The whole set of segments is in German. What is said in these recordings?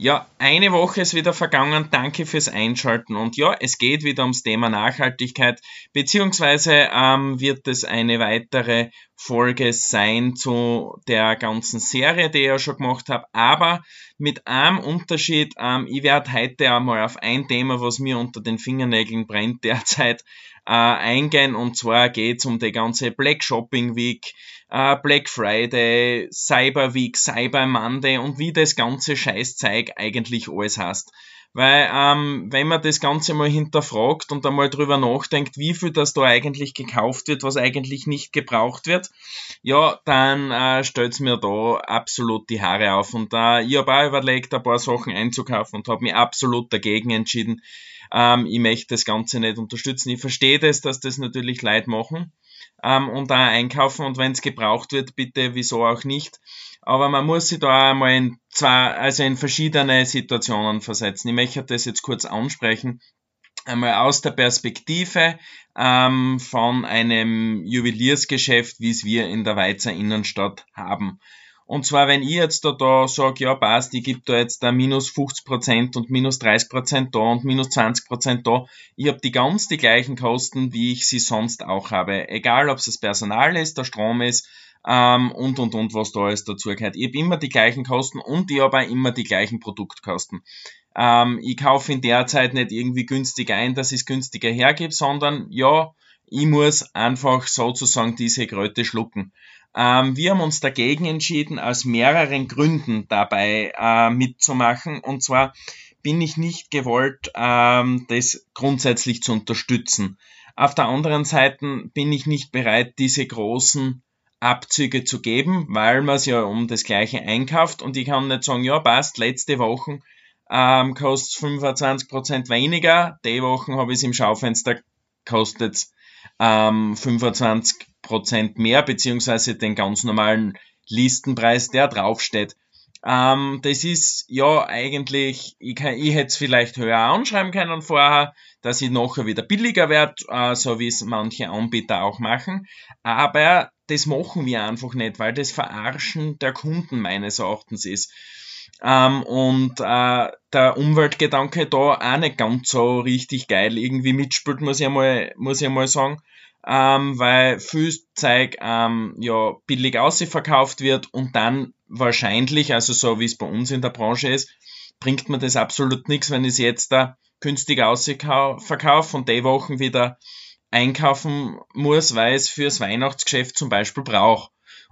Ja, eine Woche ist wieder vergangen. Danke fürs Einschalten. Und ja, es geht wieder ums Thema Nachhaltigkeit, beziehungsweise ähm, wird es eine weitere Folge sein zu der ganzen Serie, die ich ja schon gemacht habe. Aber mit einem Unterschied, ähm, ich werde heute einmal auf ein Thema, was mir unter den Fingernägeln brennt derzeit, äh, eingehen. Und zwar geht es um die ganze Black Shopping Week, äh, Black Friday, Cyber Week, Cyber Monday und wie das ganze Scheißzeug eigentlich alles heißt. Weil ähm, wenn man das Ganze mal hinterfragt und einmal drüber nachdenkt, wie viel das da eigentlich gekauft wird, was eigentlich nicht gebraucht wird, ja, dann äh, stellt's mir da absolut die Haare auf. Und äh, ich habe auch überlegt, ein paar Sachen einzukaufen und habe mich absolut dagegen entschieden. Ähm, ich möchte das Ganze nicht unterstützen. Ich verstehe das, dass das natürlich Leid machen ähm, und da einkaufen und wenn es gebraucht wird, bitte wieso auch nicht. Aber man muss sich da einmal in zwei, also in verschiedene Situationen versetzen. Ich möchte das jetzt kurz ansprechen. Einmal aus der Perspektive ähm, von einem Juweliersgeschäft, wie es wir in der Weizer Innenstadt haben. Und zwar, wenn ich jetzt da, da sage, ja passt, ich gebe da jetzt da minus 50% und minus 30% da und minus 20% da, ich habe die ganz die gleichen Kosten, wie ich sie sonst auch habe. Egal, ob es das Personal ist, der Strom ist ähm, und und und, was da alles dazu gehört. Ich habe immer die gleichen Kosten und ich habe auch immer die gleichen Produktkosten. Ähm, ich kaufe in der Zeit nicht irgendwie günstig ein, dass ich es günstiger hergebe, sondern ja, ich muss einfach sozusagen diese Kröte schlucken. Ähm, wir haben uns dagegen entschieden, aus mehreren Gründen dabei äh, mitzumachen. Und zwar bin ich nicht gewollt, ähm, das grundsätzlich zu unterstützen. Auf der anderen Seite bin ich nicht bereit, diese großen Abzüge zu geben, weil man es ja um das gleiche einkauft und ich kann nicht sagen, ja passt, letzte Woche ähm, kostet 25% weniger, die Wochen habe ich es im Schaufenster, kostet ähm, 25 Prozent mehr, beziehungsweise den ganz normalen Listenpreis, der draufsteht. Ähm, das ist ja eigentlich, ich, kann, ich hätte es vielleicht höher anschreiben können vorher, dass ich nachher wieder billiger werde, äh, so wie es manche Anbieter auch machen. Aber das machen wir einfach nicht, weil das Verarschen der Kunden meines Erachtens ist. Ähm, und äh, der Umweltgedanke da auch nicht ganz so richtig geil irgendwie mitspielt, muss ich mal, muss ich mal sagen ähm, weil viel Zeug ähm, ja billig ausverkauft wird und dann wahrscheinlich, also so wie es bei uns in der Branche ist, bringt mir das absolut nichts, wenn ich es jetzt da günstig ausverkaufe und die Wochen wieder einkaufen muss, weil es fürs Weihnachtsgeschäft zum Beispiel brauche.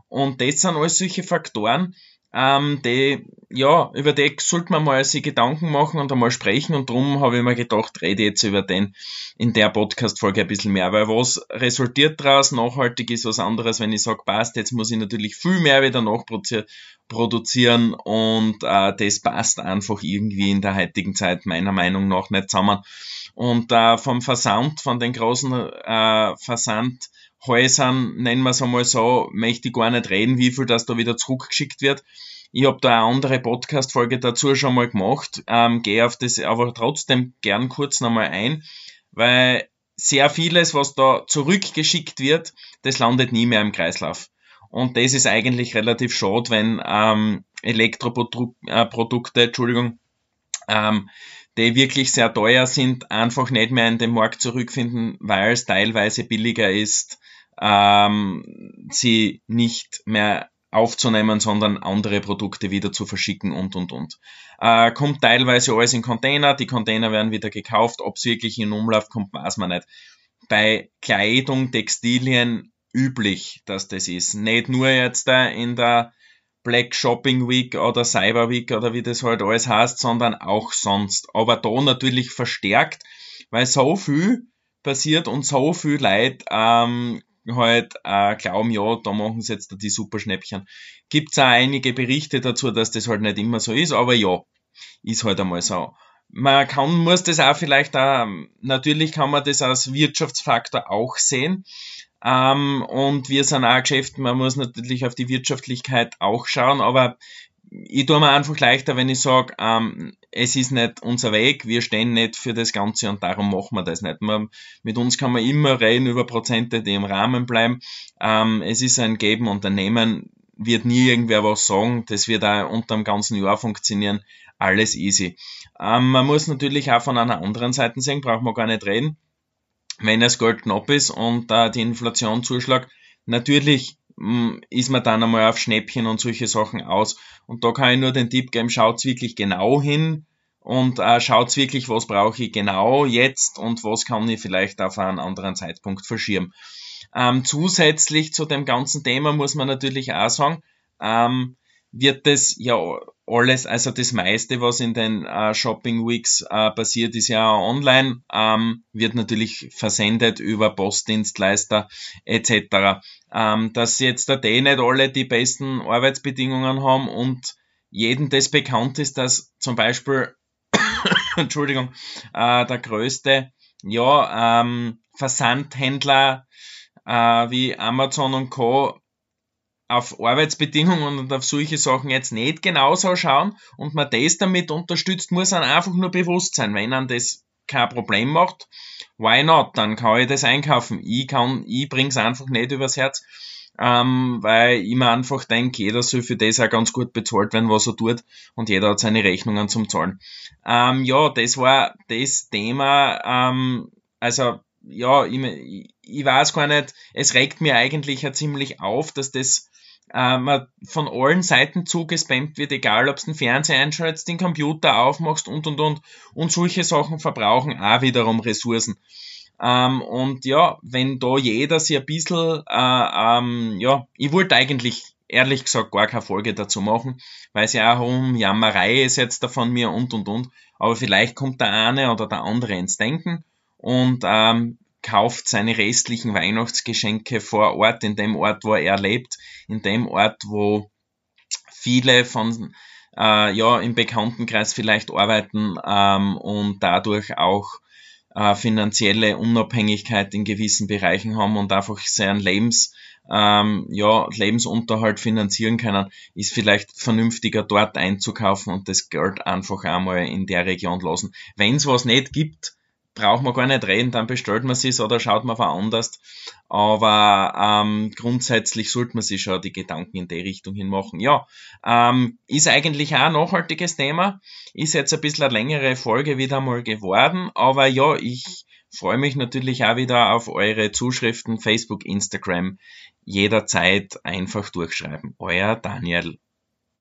Und das sind alles solche Faktoren, ähm, die, ja, über die sollte man mal sich Gedanken machen und einmal sprechen und darum habe ich mir gedacht, rede jetzt über den in der Podcast-Folge ein bisschen mehr, weil was resultiert daraus? Nachhaltig ist was anderes, wenn ich sage, passt, jetzt muss ich natürlich viel mehr wieder nachproduzieren und äh, das passt einfach irgendwie in der heutigen Zeit meiner Meinung nach nicht zusammen. Und äh, vom Versand, von den großen äh, Versand Häusern, nennen wir es einmal so, möchte ich gar nicht reden, wie viel das da wieder zurückgeschickt wird. Ich habe da eine andere Podcast-Folge dazu schon mal gemacht, ähm, gehe auf das aber trotzdem gern kurz nochmal ein, weil sehr vieles, was da zurückgeschickt wird, das landet nie mehr im Kreislauf. Und das ist eigentlich relativ schade, wenn ähm, Elektroprodukte, äh, Entschuldigung, ähm, die wirklich sehr teuer sind, einfach nicht mehr in den Markt zurückfinden, weil es teilweise billiger ist, ähm, sie nicht mehr aufzunehmen, sondern andere Produkte wieder zu verschicken und und und. Äh, kommt teilweise alles in Container, die Container werden wieder gekauft, ob es wirklich in Umlauf kommt, weiß man nicht. Bei Kleidung, Textilien üblich, dass das ist. Nicht nur jetzt in der Black Shopping Week oder Cyber Week oder wie das halt alles heißt, sondern auch sonst. Aber da natürlich verstärkt, weil so viel passiert und so viel Leid ähm, halt äh, glauben, ja, da machen sie jetzt die Superschnäppchen. Gibt's auch einige Berichte dazu, dass das halt nicht immer so ist, aber ja, ist halt einmal so. Man kann, muss das auch vielleicht auch, natürlich kann man das als Wirtschaftsfaktor auch sehen. Ähm, und wir sind auch ein Geschäft, man muss natürlich auf die Wirtschaftlichkeit auch schauen, aber ich tue mir einfach leichter, wenn ich sage, ähm, es ist nicht unser Weg, wir stehen nicht für das Ganze und darum machen wir das nicht. Man, mit uns kann man immer reden über Prozente, die im Rahmen bleiben. Ähm, es ist ein Geben und ein Nehmen, wird nie irgendwer was sagen, das wird auch unter dem ganzen Jahr funktionieren. alles easy. Ähm, man muss natürlich auch von einer anderen Seite sehen, braucht man gar nicht reden. Wenn das Gold knapp ist und äh, die Inflation zuschlägt, natürlich mh, mm, ist man dann einmal auf Schnäppchen und solche Sachen aus. Und da kann ich nur den Tipp geben, schaut's wirklich genau hin und äh, schaut's wirklich, was brauche ich genau jetzt und was kann ich vielleicht auf einen anderen Zeitpunkt verschieben. Ähm, zusätzlich zu dem ganzen Thema muss man natürlich auch sagen, ähm, wird das ja alles, also das meiste, was in den äh, Shopping Weeks äh, passiert, ist ja online, ähm, wird natürlich versendet über Postdienstleister etc. Ähm, dass jetzt da die nicht alle die besten Arbeitsbedingungen haben und jedem das bekannt ist, dass zum Beispiel, Entschuldigung, äh, der größte ja, ähm, Versandhändler äh, wie Amazon und Co auf Arbeitsbedingungen und auf solche Sachen jetzt nicht genauso schauen und man das damit unterstützt, muss man einfach nur bewusst sein. Wenn man das kein Problem macht, why not? Dann kann ich das einkaufen. Ich kann, ich bring's einfach nicht übers Herz, ähm, weil ich mir einfach denke, jeder soll für das auch ganz gut bezahlt werden, was er tut und jeder hat seine Rechnungen zum Zahlen. Ähm, ja, das war das Thema, ähm, also ja, ich, ich weiß gar nicht, es regt mir eigentlich ja ziemlich auf, dass das äh, man von allen Seiten zugespammt wird, egal ob du den Fernseher einschaltest, den Computer aufmachst und und und und solche Sachen verbrauchen auch wiederum Ressourcen. Ähm, und ja, wenn da jeder sich ein bisschen, äh, ähm, ja, ich wollte eigentlich ehrlich gesagt gar keine Folge dazu machen, weil es ja auch um Jammerei ist jetzt da von mir und und und. Aber vielleicht kommt der eine oder der andere ins Denken und ähm, kauft seine restlichen Weihnachtsgeschenke vor Ort, in dem Ort, wo er lebt, in dem Ort, wo viele von äh, ja im Bekanntenkreis vielleicht arbeiten ähm, und dadurch auch äh, finanzielle Unabhängigkeit in gewissen Bereichen haben und einfach seinen Lebens ähm, ja, Lebensunterhalt finanzieren können, ist vielleicht vernünftiger dort einzukaufen und das Geld einfach einmal in der Region lassen. Wenn es was nicht gibt, braucht man gar nicht reden, dann bestellt man es oder schaut man woanders. Aber ähm, grundsätzlich sollte man sich schon die Gedanken in die Richtung hin machen. Ja, ähm, ist eigentlich auch ein nachhaltiges Thema. Ist jetzt ein bisschen eine längere Folge wieder mal geworden. Aber ja, ich freue mich natürlich auch wieder auf eure Zuschriften, Facebook, Instagram. Jederzeit einfach durchschreiben. Euer Daniel.